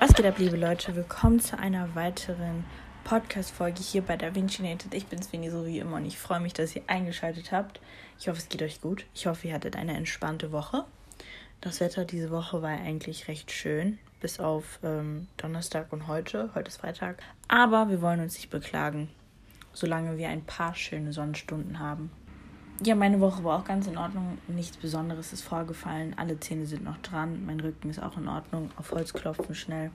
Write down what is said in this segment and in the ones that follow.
Was geht ab, liebe Leute? Willkommen zu einer weiteren Podcast-Folge hier bei Da Vinci Nated. Ich bin Sveni, so wie immer, und ich freue mich, dass ihr eingeschaltet habt. Ich hoffe, es geht euch gut. Ich hoffe, ihr hattet eine entspannte Woche. Das Wetter diese Woche war eigentlich recht schön, bis auf ähm, Donnerstag und heute. Heute ist Freitag. Aber wir wollen uns nicht beklagen, solange wir ein paar schöne Sonnenstunden haben. Ja, meine Woche war auch ganz in Ordnung. Nichts Besonderes ist vorgefallen. Alle Zähne sind noch dran. Mein Rücken ist auch in Ordnung. Auf Holz klopfen schnell.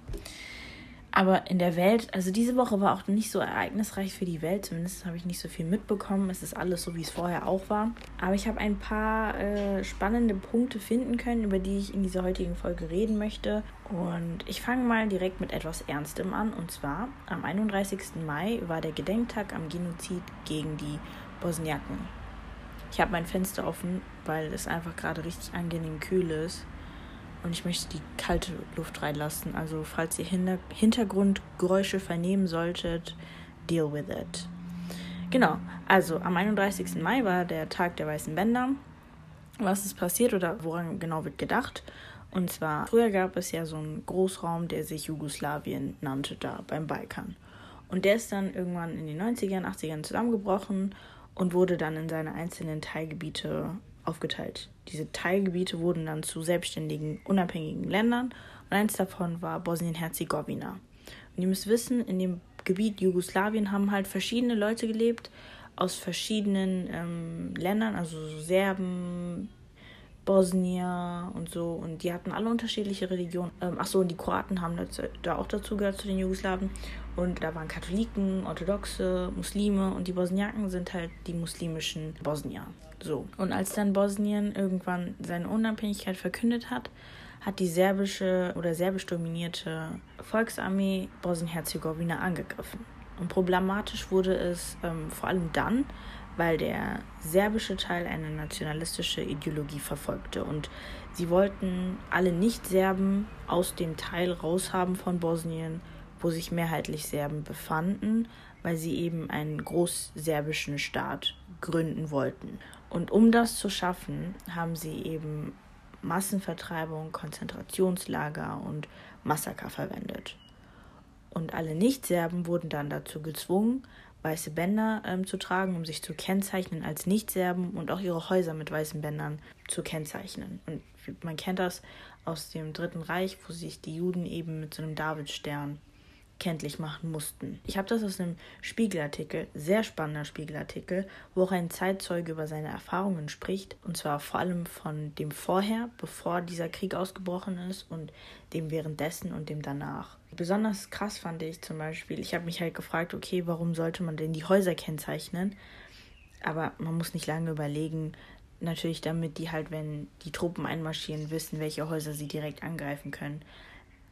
Aber in der Welt, also diese Woche war auch nicht so ereignisreich für die Welt. Zumindest habe ich nicht so viel mitbekommen. Es ist alles so, wie es vorher auch war. Aber ich habe ein paar äh, spannende Punkte finden können, über die ich in dieser heutigen Folge reden möchte. Und ich fange mal direkt mit etwas Ernstem an. Und zwar am 31. Mai war der Gedenktag am Genozid gegen die Bosniaken. Ich habe mein Fenster offen, weil es einfach gerade richtig angenehm kühl ist. Und ich möchte die kalte Luft reinlassen. Also falls ihr Hinter Hintergrundgeräusche vernehmen solltet, deal with it. Genau, also am 31. Mai war der Tag der weißen Bänder. Was ist passiert oder woran genau wird gedacht? Und zwar, früher gab es ja so einen Großraum, der sich Jugoslawien nannte, da beim Balkan. Und der ist dann irgendwann in den 90ern, 80ern zusammengebrochen und wurde dann in seine einzelnen Teilgebiete aufgeteilt. Diese Teilgebiete wurden dann zu selbstständigen, unabhängigen Ländern und eins davon war Bosnien-Herzegowina. Und ihr müsst wissen, in dem Gebiet Jugoslawien haben halt verschiedene Leute gelebt aus verschiedenen ähm, Ländern, also so Serben, Bosnier und so. Und die hatten alle unterschiedliche Religionen. Ähm, ach so, und die Kroaten haben da auch dazu gehört zu den Jugoslawen. Und da waren Katholiken, Orthodoxe, Muslime und die Bosniaken sind halt die muslimischen Bosnier. So. Und als dann Bosnien irgendwann seine Unabhängigkeit verkündet hat, hat die serbische oder serbisch dominierte Volksarmee Bosnien-Herzegowina angegriffen. Und problematisch wurde es ähm, vor allem dann, weil der serbische Teil eine nationalistische Ideologie verfolgte und sie wollten alle Nicht-Serben aus dem Teil raushaben von Bosnien, wo sich mehrheitlich Serben befanden, weil sie eben einen großserbischen Staat gründen wollten. Und um das zu schaffen, haben sie eben Massenvertreibung, Konzentrationslager und Massaker verwendet. Und alle Nicht-Serben wurden dann dazu gezwungen, weiße Bänder ähm, zu tragen, um sich zu kennzeichnen als Nicht-Serben und auch ihre Häuser mit weißen Bändern zu kennzeichnen. Und man kennt das aus dem Dritten Reich, wo sich die Juden eben mit so einem Davidstern kenntlich machen mussten. Ich habe das aus einem Spiegelartikel, sehr spannender Spiegelartikel, wo auch ein Zeitzeuge über seine Erfahrungen spricht, und zwar vor allem von dem vorher, bevor dieser Krieg ausgebrochen ist, und dem währenddessen und dem danach. Besonders krass fand ich zum Beispiel, ich habe mich halt gefragt, okay, warum sollte man denn die Häuser kennzeichnen? Aber man muss nicht lange überlegen, natürlich damit die halt, wenn die Truppen einmarschieren, wissen, welche Häuser sie direkt angreifen können.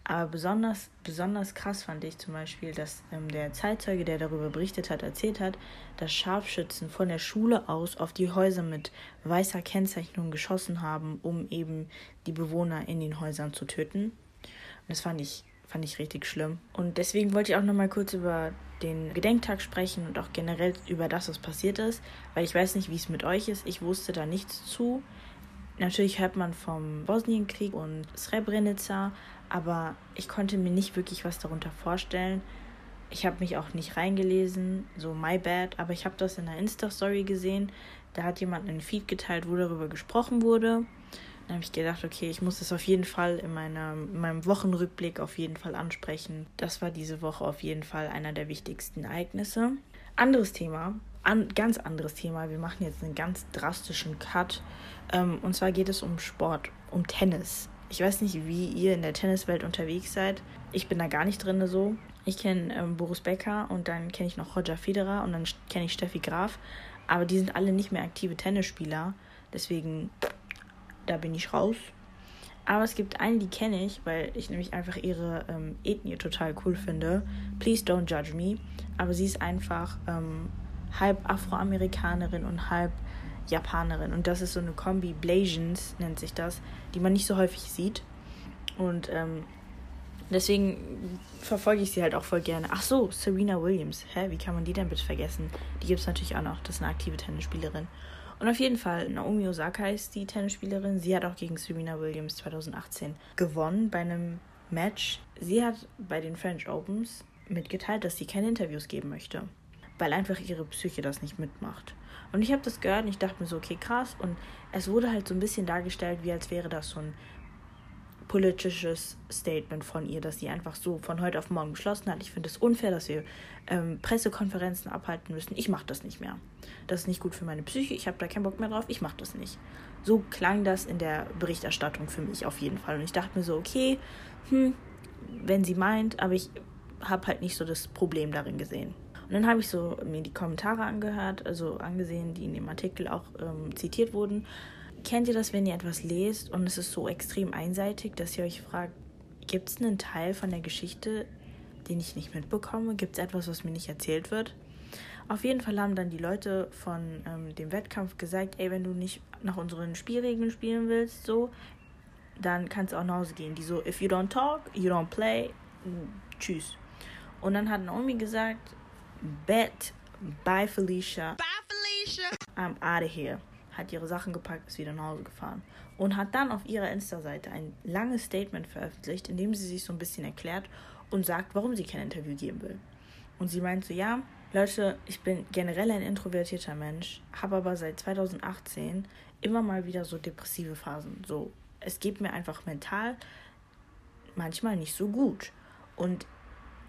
Aber besonders, besonders krass fand ich zum Beispiel, dass ähm, der Zeitzeuge, der darüber berichtet hat, erzählt hat, dass Scharfschützen von der Schule aus auf die Häuser mit weißer Kennzeichnung geschossen haben, um eben die Bewohner in den Häusern zu töten. Und das fand ich, fand ich richtig schlimm. Und deswegen wollte ich auch nochmal kurz über den Gedenktag sprechen und auch generell über das, was passiert ist, weil ich weiß nicht, wie es mit euch ist. Ich wusste da nichts zu. Natürlich hört man vom Bosnienkrieg und Srebrenica, aber ich konnte mir nicht wirklich was darunter vorstellen. Ich habe mich auch nicht reingelesen, so my bad, aber ich habe das in einer Insta-Story gesehen. Da hat jemand einen Feed geteilt, wo darüber gesprochen wurde. Dann habe ich gedacht, okay, ich muss das auf jeden Fall in, meiner, in meinem Wochenrückblick auf jeden Fall ansprechen. Das war diese Woche auf jeden Fall einer der wichtigsten Ereignisse. Anderes Thema, an, ganz anderes Thema. Wir machen jetzt einen ganz drastischen Cut. Ähm, und zwar geht es um Sport, um Tennis. Ich weiß nicht, wie ihr in der Tenniswelt unterwegs seid. Ich bin da gar nicht drin so. Ich kenne ähm, Boris Becker und dann kenne ich noch Roger Federer und dann kenne ich Steffi Graf. Aber die sind alle nicht mehr aktive Tennisspieler. Deswegen, da bin ich raus. Aber es gibt eine, die kenne ich, weil ich nämlich einfach ihre ähm, Ethnie total cool finde. Please don't judge me. Aber sie ist einfach ähm, halb Afroamerikanerin und halb Japanerin. Und das ist so eine Kombi, Blasians nennt sich das, die man nicht so häufig sieht. Und ähm, deswegen verfolge ich sie halt auch voll gerne. Ach so, Serena Williams. Hä, wie kann man die denn bitte vergessen? Die gibt es natürlich auch noch. Das ist eine aktive Tennisspielerin. Und auf jeden Fall, Naomi Osaka ist die Tennisspielerin. Sie hat auch gegen Serena Williams 2018 gewonnen bei einem Match. Sie hat bei den French Opens mitgeteilt, dass sie keine Interviews geben möchte, weil einfach ihre Psyche das nicht mitmacht. Und ich habe das gehört und ich dachte mir so, okay, krass. Und es wurde halt so ein bisschen dargestellt, wie als wäre das so ein politisches Statement von ihr, dass sie einfach so von heute auf morgen beschlossen hat. Ich finde es unfair, dass wir ähm, Pressekonferenzen abhalten müssen. Ich mache das nicht mehr. Das ist nicht gut für meine Psyche. Ich habe da keinen Bock mehr drauf. Ich mache das nicht. So klang das in der Berichterstattung für mich auf jeden Fall. Und ich dachte mir so, okay, hm, wenn sie meint, aber ich habe halt nicht so das Problem darin gesehen. Und dann habe ich so mir die Kommentare angehört, also angesehen, die in dem Artikel auch ähm, zitiert wurden. Kennt ihr das, wenn ihr etwas lest und es ist so extrem einseitig, dass ihr euch fragt, gibt es einen Teil von der Geschichte, den ich nicht mitbekomme? Gibt es etwas, was mir nicht erzählt wird? Auf jeden Fall haben dann die Leute von ähm, dem Wettkampf gesagt, ey, wenn du nicht nach unseren Spielregeln spielen willst, so, dann kannst du auch nach Hause gehen. Die so, if you don't talk, you don't play, tschüss. Und dann hat Naomi gesagt, bet, bye Felicia. Bye Felicia. I'm out of here. Hat ihre Sachen gepackt, ist wieder nach Hause gefahren. Und hat dann auf ihrer Insta-Seite ein langes Statement veröffentlicht, in dem sie sich so ein bisschen erklärt und sagt, warum sie kein Interview geben will. Und sie meint so, ja, Leute, ich bin generell ein introvertierter Mensch, habe aber seit 2018 immer mal wieder so depressive Phasen. So, es geht mir einfach mental manchmal nicht so gut. Und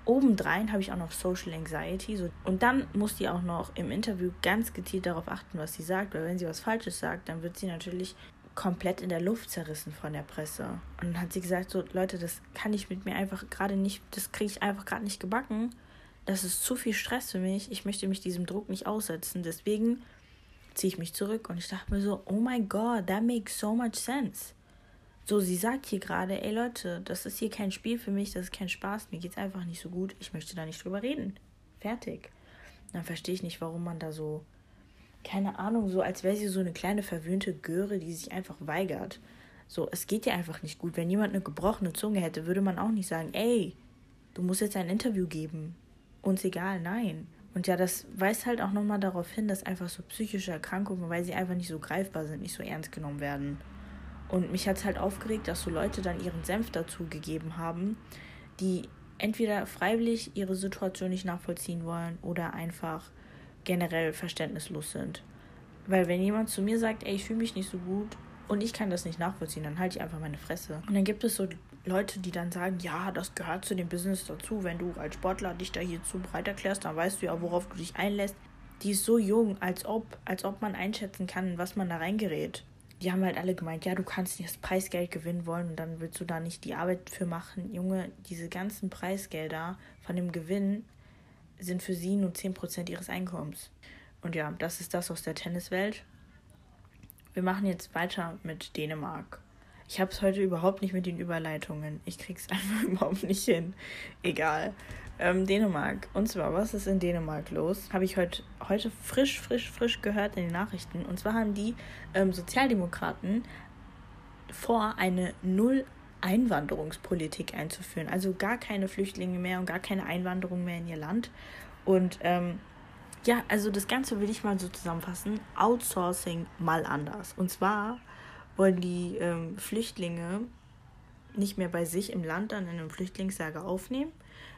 obendrein habe ich auch noch Social Anxiety. So. Und dann muss die auch noch im Interview ganz gezielt darauf achten, was sie sagt, weil wenn sie was Falsches sagt, dann wird sie natürlich komplett in der Luft zerrissen von der Presse. Und dann hat sie gesagt, so Leute, das kann ich mit mir einfach gerade nicht, das kriege ich einfach gerade nicht gebacken. Das ist zu viel Stress für mich. Ich möchte mich diesem Druck nicht aussetzen. Deswegen ziehe ich mich zurück. Und ich dachte mir so, oh my God, that makes so much sense. So, sie sagt hier gerade, ey Leute, das ist hier kein Spiel für mich, das ist kein Spaß, mir geht's einfach nicht so gut, ich möchte da nicht drüber reden. Fertig. Dann verstehe ich nicht, warum man da so, keine Ahnung, so als wäre sie so eine kleine verwöhnte Göre, die sich einfach weigert. So, es geht ihr einfach nicht gut. Wenn jemand eine gebrochene Zunge hätte, würde man auch nicht sagen, ey, du musst jetzt ein Interview geben. Uns egal, nein. Und ja, das weist halt auch nochmal darauf hin, dass einfach so psychische Erkrankungen, weil sie einfach nicht so greifbar sind, nicht so ernst genommen werden. Und mich hat es halt aufgeregt, dass so Leute dann ihren Senf dazu gegeben haben, die entweder freiwillig ihre Situation nicht nachvollziehen wollen oder einfach generell verständnislos sind. Weil wenn jemand zu mir sagt, ey, ich fühle mich nicht so gut und ich kann das nicht nachvollziehen, dann halte ich einfach meine Fresse. Und dann gibt es so Leute, die dann sagen, ja, das gehört zu dem Business dazu. Wenn du als Sportler dich da hier zu breit erklärst, dann weißt du ja, worauf du dich einlässt. Die ist so jung, als ob, als ob man einschätzen kann, was man da reingerät die haben halt alle gemeint, ja, du kannst nicht das Preisgeld gewinnen wollen und dann willst du da nicht die Arbeit für machen. Junge, diese ganzen Preisgelder von dem Gewinn sind für sie nur 10% ihres Einkommens. Und ja, das ist das aus der Tenniswelt. Wir machen jetzt weiter mit Dänemark. Ich habe es heute überhaupt nicht mit den Überleitungen. Ich krieg's einfach überhaupt nicht hin. Egal ähm, Dänemark. Und zwar, was ist in Dänemark los? Habe ich heute, heute frisch, frisch, frisch gehört in den Nachrichten. Und zwar haben die ähm, Sozialdemokraten vor, eine Null- Einwanderungspolitik einzuführen. Also gar keine Flüchtlinge mehr und gar keine Einwanderung mehr in ihr Land. Und ähm, ja, also das Ganze will ich mal so zusammenfassen. Outsourcing mal anders. Und zwar wollen die ähm, Flüchtlinge nicht mehr bei sich im Land dann in einem Flüchtlingslager aufnehmen,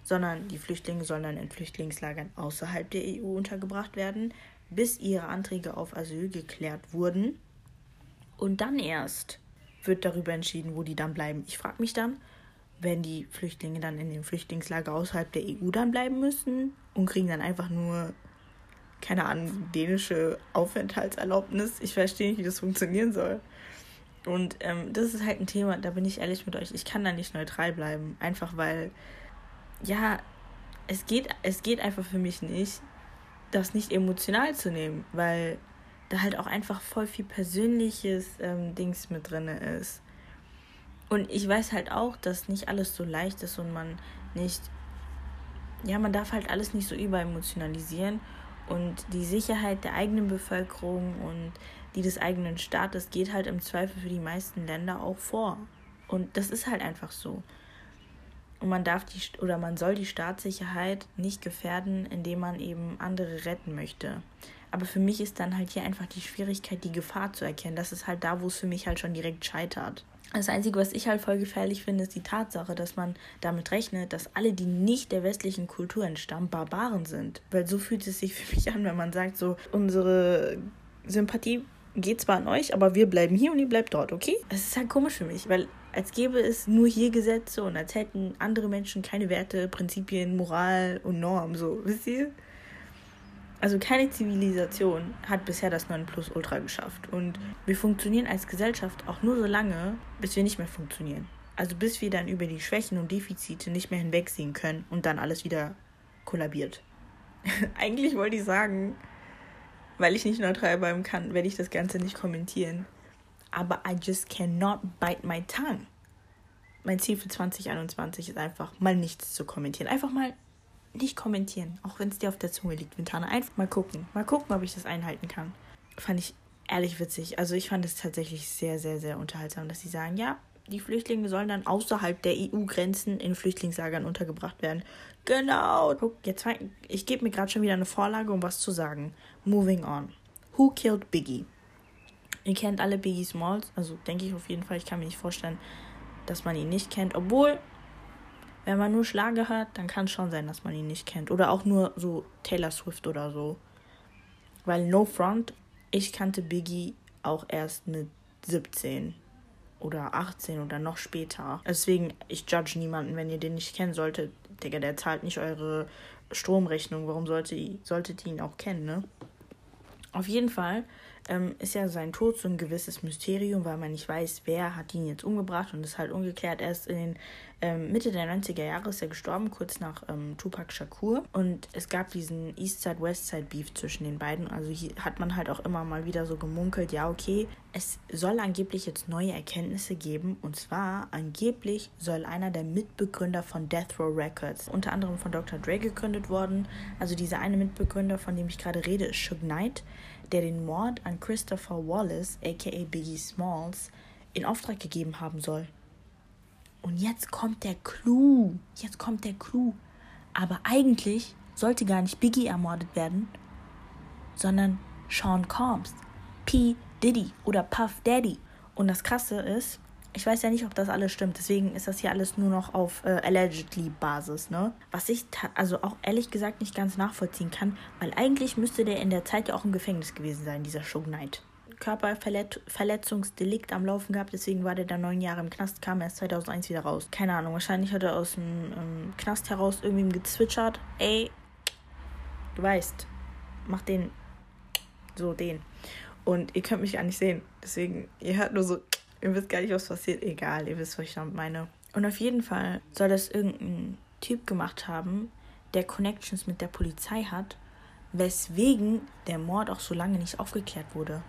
sondern die Flüchtlinge sollen dann in Flüchtlingslagern außerhalb der EU untergebracht werden, bis ihre Anträge auf Asyl geklärt wurden. Und dann erst wird darüber entschieden, wo die dann bleiben. Ich frage mich dann, wenn die Flüchtlinge dann in dem Flüchtlingslager außerhalb der EU dann bleiben müssen und kriegen dann einfach nur, keine Ahnung, dänische Aufenthaltserlaubnis. Ich verstehe nicht, wie das funktionieren soll. Und ähm, das ist halt ein Thema, da bin ich ehrlich mit euch, ich kann da nicht neutral bleiben. Einfach weil ja, es geht, es geht einfach für mich nicht, das nicht emotional zu nehmen, weil da halt auch einfach voll viel persönliches ähm, Dings mit drin ist. Und ich weiß halt auch, dass nicht alles so leicht ist und man nicht, ja, man darf halt alles nicht so überemotionalisieren und die Sicherheit der eigenen Bevölkerung und die des eigenen Staates geht halt im Zweifel für die meisten Länder auch vor. Und das ist halt einfach so. Und man darf die oder man soll die Staatssicherheit nicht gefährden, indem man eben andere retten möchte. Aber für mich ist dann halt hier einfach die Schwierigkeit, die Gefahr zu erkennen. Das ist halt da, wo es für mich halt schon direkt scheitert. Das Einzige, was ich halt voll gefährlich finde, ist die Tatsache, dass man damit rechnet, dass alle, die nicht der westlichen Kultur entstammen, Barbaren sind. Weil so fühlt es sich für mich an, wenn man sagt, so, unsere Sympathie geht zwar an euch, aber wir bleiben hier und ihr bleibt dort, okay? Es ist halt komisch für mich, weil als gäbe es nur hier Gesetze und als hätten andere Menschen keine Werte, Prinzipien, Moral und Normen, so, wisst ihr? Also keine Zivilisation hat bisher das 9 Plus Ultra geschafft. Und wir funktionieren als Gesellschaft auch nur so lange, bis wir nicht mehr funktionieren. Also bis wir dann über die Schwächen und Defizite nicht mehr hinwegsehen können und dann alles wieder kollabiert. Eigentlich wollte ich sagen, weil ich nicht neutral bleiben kann, werde ich das Ganze nicht kommentieren. Aber I just cannot bite my tongue. Mein Ziel für 2021 ist einfach, mal nichts zu kommentieren. Einfach mal nicht kommentieren, auch wenn es dir auf der Zunge liegt, Ventana. Einfach mal gucken. Mal gucken, ob ich das einhalten kann. Fand ich ehrlich witzig. Also ich fand es tatsächlich sehr, sehr, sehr unterhaltsam, dass sie sagen, ja, die Flüchtlinge sollen dann außerhalb der EU-Grenzen in Flüchtlingslagern untergebracht werden. Genau. Guck, jetzt ich gebe mir gerade schon wieder eine Vorlage, um was zu sagen. Moving on. Who killed Biggie? Ihr kennt alle Biggie Smalls, also denke ich auf jeden Fall. Ich kann mir nicht vorstellen, dass man ihn nicht kennt. Obwohl, wenn man nur Schlager hört, dann kann es schon sein, dass man ihn nicht kennt. Oder auch nur so Taylor Swift oder so. Weil No Front, ich kannte Biggie auch erst mit 17 oder 18 oder noch später. Deswegen, ich judge niemanden, wenn ihr den nicht kennen solltet. Digga, der zahlt nicht eure Stromrechnung. Warum sollte, solltet ihr ihn auch kennen, ne? Auf jeden Fall ähm, ist ja sein Tod so ein gewisses Mysterium, weil man nicht weiß, wer hat ihn jetzt umgebracht und ist halt ungeklärt. Erst in den ähm, Mitte der 90er Jahre ist er gestorben, kurz nach ähm, Tupac Shakur. Und es gab diesen Eastside-Westside-Beef zwischen den beiden. Also hat man halt auch immer mal wieder so gemunkelt, ja, okay, es soll angeblich jetzt neue Erkenntnisse geben. Und zwar angeblich soll einer der Mitbegründer von Death Row Records, unter anderem von Dr. Dre gegründet worden. Also dieser eine Mitbegründer, von dem ich gerade rede, ist Suge Knight der den Mord an Christopher Wallace, aka Biggie Smalls, in Auftrag gegeben haben soll. Und jetzt kommt der Clou. Jetzt kommt der Clou. Aber eigentlich sollte gar nicht Biggie ermordet werden, sondern Sean Combs, P. Diddy oder Puff Daddy. Und das Krasse ist, ich weiß ja nicht, ob das alles stimmt. Deswegen ist das hier alles nur noch auf äh, allegedly Basis, ne? Was ich also auch ehrlich gesagt nicht ganz nachvollziehen kann, weil eigentlich müsste der in der Zeit ja auch im Gefängnis gewesen sein, dieser Show Knight. Körperverletzungsdelikt am Laufen gehabt, deswegen war der da neun Jahre im Knast, kam erst 2001 wieder raus. Keine Ahnung, wahrscheinlich hat er aus dem ähm, Knast heraus irgendwie gezwitschert. Ey, du weißt, mach den, so den. Und ihr könnt mich gar nicht sehen, deswegen, ihr hört nur so Ihr wisst gar nicht, was passiert. Egal, ihr wisst, was ich damit meine. Und auf jeden Fall soll das irgendein Typ gemacht haben, der Connections mit der Polizei hat, weswegen der Mord auch so lange nicht aufgeklärt wurde.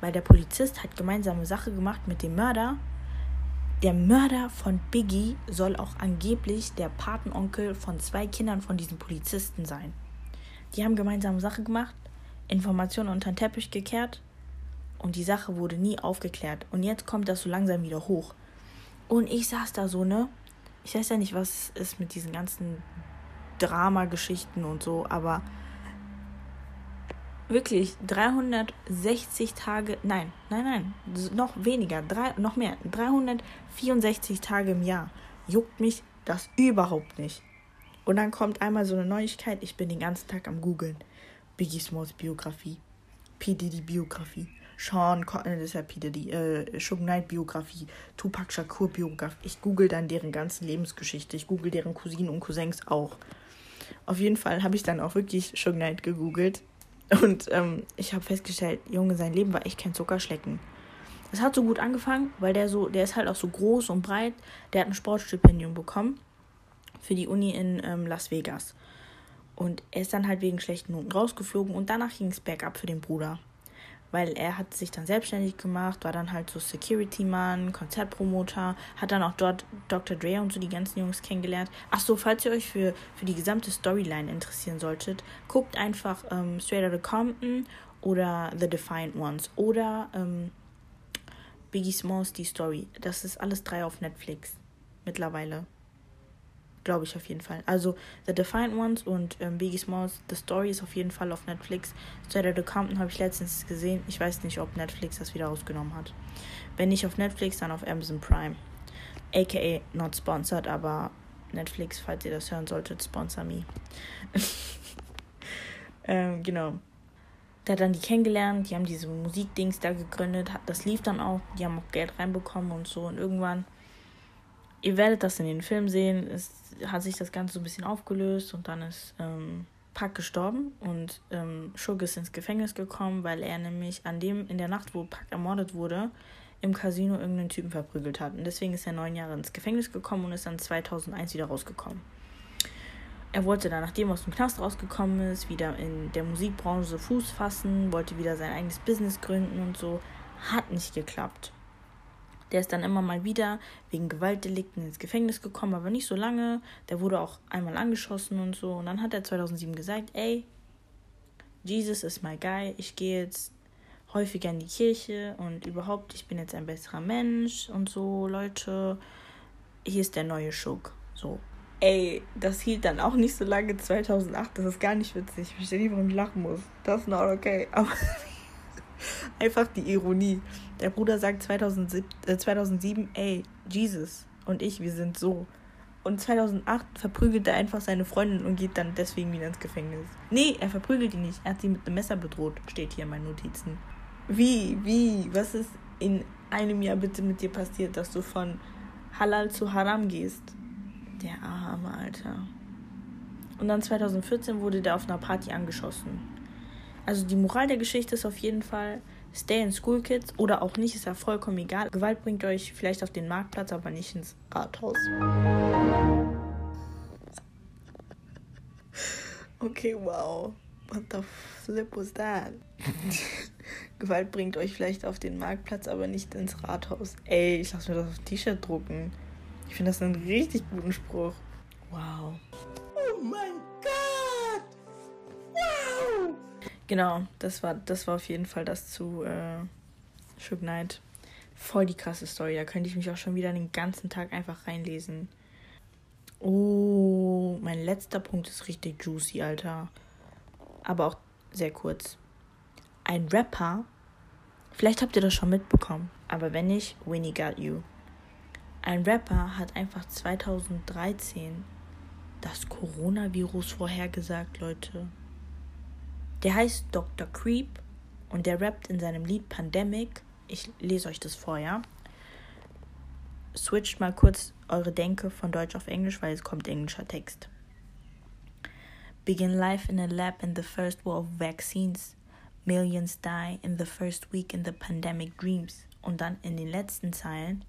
Weil der Polizist hat gemeinsame Sache gemacht mit dem Mörder. Der Mörder von Biggie soll auch angeblich der Patenonkel von zwei Kindern von diesen Polizisten sein. Die haben gemeinsame Sache gemacht, Informationen unter den Teppich gekehrt und die Sache wurde nie aufgeklärt. Und jetzt kommt das so langsam wieder hoch. Und ich saß da so, ne? Ich weiß ja nicht, was ist mit diesen ganzen Dramageschichten und so, aber wirklich 360 Tage, nein, nein, nein, noch weniger, drei, noch mehr, 364 Tage im Jahr juckt mich das überhaupt nicht. Und dann kommt einmal so eine Neuigkeit, ich bin den ganzen Tag am googeln. Biggie Smalls Biografie, P. Diddy Biografie, Sean, äh, das ist ja Peter, die äh, Knight Biografie, Tupac Shakur Biografie. Ich google dann deren ganze Lebensgeschichte. Ich google deren Cousinen und Cousins auch. Auf jeden Fall habe ich dann auch wirklich Suge Knight gegoogelt. Und ähm, ich habe festgestellt, Junge, sein Leben war echt kein Zuckerschlecken. Es hat so gut angefangen, weil der so, der ist halt auch so groß und breit. Der hat ein Sportstipendium bekommen für die Uni in ähm, Las Vegas. Und er ist dann halt wegen schlechten Noten rausgeflogen und danach ging es bergab für den Bruder weil er hat sich dann selbstständig gemacht, war dann halt so Security-Mann, Konzertpromoter, hat dann auch dort Dr. Dre und so die ganzen Jungs kennengelernt. Ach so, falls ihr euch für, für die gesamte Storyline interessieren solltet, guckt einfach ähm, Straight Outta Compton oder The Defiant Ones oder ähm, Biggie Smalls, die Story. Das ist alles drei auf Netflix. Mittlerweile. Glaube ich auf jeden Fall. Also The Defiant Ones und ähm, Biggie Smalls, The Story ist auf jeden Fall auf Netflix. Straight Outta Compton habe ich letztens gesehen. Ich weiß nicht, ob Netflix das wieder rausgenommen hat. Wenn nicht auf Netflix, dann auf Amazon Prime. AKA not sponsored, aber Netflix, falls ihr das hören solltet, sponsor me. ähm, genau. Der hat dann die kennengelernt, die haben diese Musikdings da gegründet, das lief dann auch, die haben auch Geld reinbekommen und so. Und irgendwann, ihr werdet das in den Film sehen, es hat sich das Ganze so ein bisschen aufgelöst und dann ist ähm, Pack gestorben und ähm, Shug ist ins Gefängnis gekommen, weil er nämlich an dem, in der Nacht, wo Pack ermordet wurde, im Casino irgendeinen Typen verprügelt hat. Und deswegen ist er neun Jahre ins Gefängnis gekommen und ist dann 2001 wieder rausgekommen. Er wollte dann, nachdem er aus dem Knast rausgekommen ist, wieder in der Musikbranche Fuß fassen, wollte wieder sein eigenes Business gründen und so. Hat nicht geklappt. Der ist dann immer mal wieder wegen Gewaltdelikten ins Gefängnis gekommen, aber nicht so lange. Der wurde auch einmal angeschossen und so. Und dann hat er 2007 gesagt, ey, Jesus ist my guy, ich gehe jetzt häufiger in die Kirche und überhaupt, ich bin jetzt ein besserer Mensch und so, Leute, hier ist der neue Schuck. So. Ey, das hielt dann auch nicht so lange, 2008, das ist gar nicht witzig. Ich verstehe nicht, warum ich lachen muss. Das ist not okay. Aber einfach die Ironie. Der Bruder sagt 2007, äh, 2007, ey, Jesus und ich, wir sind so. Und 2008 verprügelt er einfach seine Freundin und geht dann deswegen wieder ins Gefängnis. Nee, er verprügelt die nicht. Er hat sie mit einem Messer bedroht. Steht hier in meinen Notizen. Wie, wie, was ist in einem Jahr bitte mit dir passiert, dass du von Halal zu Haram gehst? Der arme Alter. Und dann 2014 wurde der auf einer Party angeschossen. Also die Moral der Geschichte ist auf jeden Fall, stay in school, kids. Oder auch nicht, ist ja vollkommen egal. Gewalt bringt euch vielleicht auf den Marktplatz, aber nicht ins Rathaus. Okay, wow. What the flip was that? Gewalt bringt euch vielleicht auf den Marktplatz, aber nicht ins Rathaus. Ey, ich lasse mir das auf T-Shirt drucken. Ich finde das einen richtig guten Spruch. Wow. Oh mein Genau, das war, das war auf jeden Fall das zu äh, Shook Knight. Voll die krasse Story. Da könnte ich mich auch schon wieder den ganzen Tag einfach reinlesen. Oh, mein letzter Punkt ist richtig juicy, Alter. Aber auch sehr kurz. Ein Rapper Vielleicht habt ihr das schon mitbekommen, aber wenn nicht, Winnie Got You. Ein Rapper hat einfach 2013 das Coronavirus vorhergesagt, Leute. Der heißt Dr. Creep und der rappt in seinem Lied Pandemic. Ich lese euch das vor, ja? Switcht mal kurz eure Denke von Deutsch auf Englisch, weil es kommt englischer Text. Begin life in a lab in the first war of vaccines. Millions die in the first week in the pandemic dreams. Und dann in den letzten Zeilen.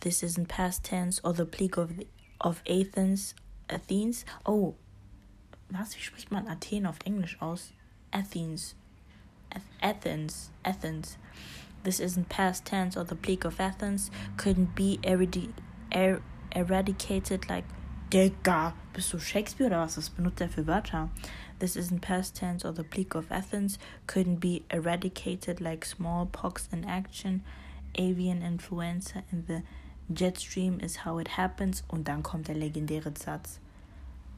This isn't past tense or the plague of, of Athens. Athens. Oh, was? Wie spricht man Athen auf Englisch aus? Athens. Athens. Athens. This isn't past tense or the plague of Athens couldn't be eradi er eradicated like. Digga, bist du Shakespeare oder was? Was benutzt er für Wörter? This isn't past tense or the plague of Athens couldn't be eradicated like smallpox in action, avian influenza in the jet stream is how it happens. Und dann kommt der legendäre Satz.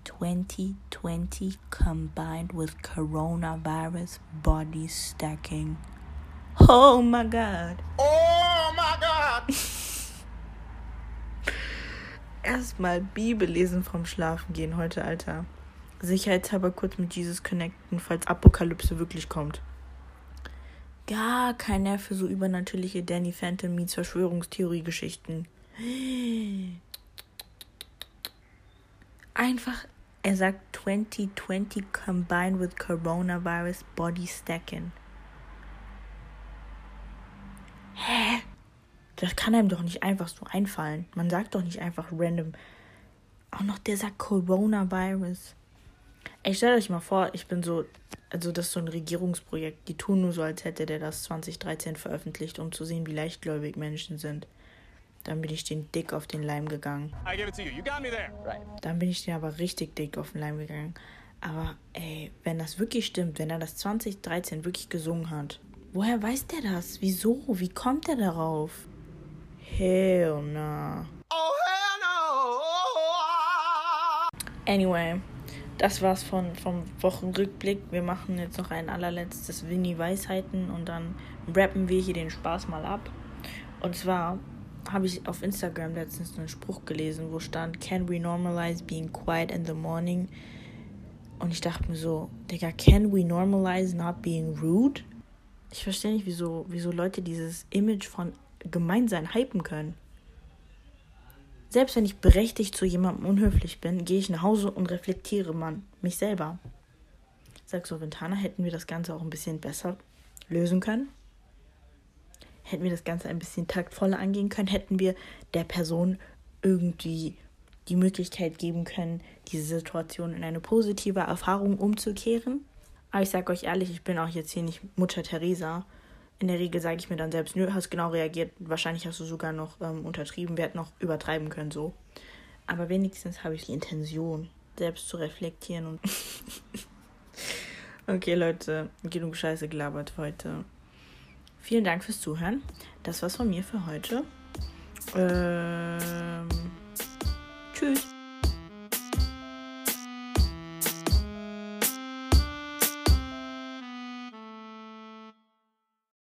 2020 combined with coronavirus body stacking. Oh my god. Oh my god. Erstmal Bibel lesen vom Schlafen gehen heute, Alter. sicherheitshalber kurz mit Jesus connecten, falls Apokalypse wirklich kommt. Gar kein Nerv für so übernatürliche Danny Phantom meets Verschwörungstheorie-Geschichten. Einfach, er sagt 2020 combined with coronavirus body stacking. Hä? Das kann einem doch nicht einfach so einfallen. Man sagt doch nicht einfach random. Auch noch der sagt Coronavirus. Ich stelle euch mal vor, ich bin so, also das ist so ein Regierungsprojekt. Die tun nur so, als hätte der das 2013 veröffentlicht, um zu sehen, wie leichtgläubig Menschen sind. Dann bin ich den dick auf den Leim gegangen. Dann bin ich den aber richtig dick auf den Leim gegangen. Aber ey, wenn das wirklich stimmt, wenn er das 2013 wirklich gesungen hat, Woher weiß der das? Wieso? Wie kommt er darauf? Hell nah. Oh, hell no. Anyway, das war's von, vom Wochenrückblick. Wir machen jetzt noch ein allerletztes Winnie Weisheiten und dann rappen wir hier den Spaß mal ab. Und zwar habe ich auf Instagram letztens einen Spruch gelesen, wo stand, Can we normalize being quiet in the morning? Und ich dachte mir so, Digga, can we normalize not being rude? Ich verstehe nicht, wieso, wieso Leute dieses Image von Gemeinsein hypen können. Selbst wenn ich berechtigt zu jemandem unhöflich bin, gehe ich nach Hause und reflektiere man mich selber. Sag so, Ventana, hätten wir das Ganze auch ein bisschen besser lösen können? Hätten wir das Ganze ein bisschen taktvoller angehen können? Hätten wir der Person irgendwie die Möglichkeit geben können, diese Situation in eine positive Erfahrung umzukehren? Aber ich sage euch ehrlich, ich bin auch jetzt hier nicht Mutter Teresa in der Regel sage ich mir dann selbst, nö, hast genau reagiert, wahrscheinlich hast du sogar noch ähm, untertrieben, wir hätten noch übertreiben können so. Aber wenigstens habe ich die Intention, selbst zu reflektieren und. okay, Leute, genug Scheiße gelabert heute. Vielen Dank fürs Zuhören. Das war's von mir für heute. Ähm, tschüss.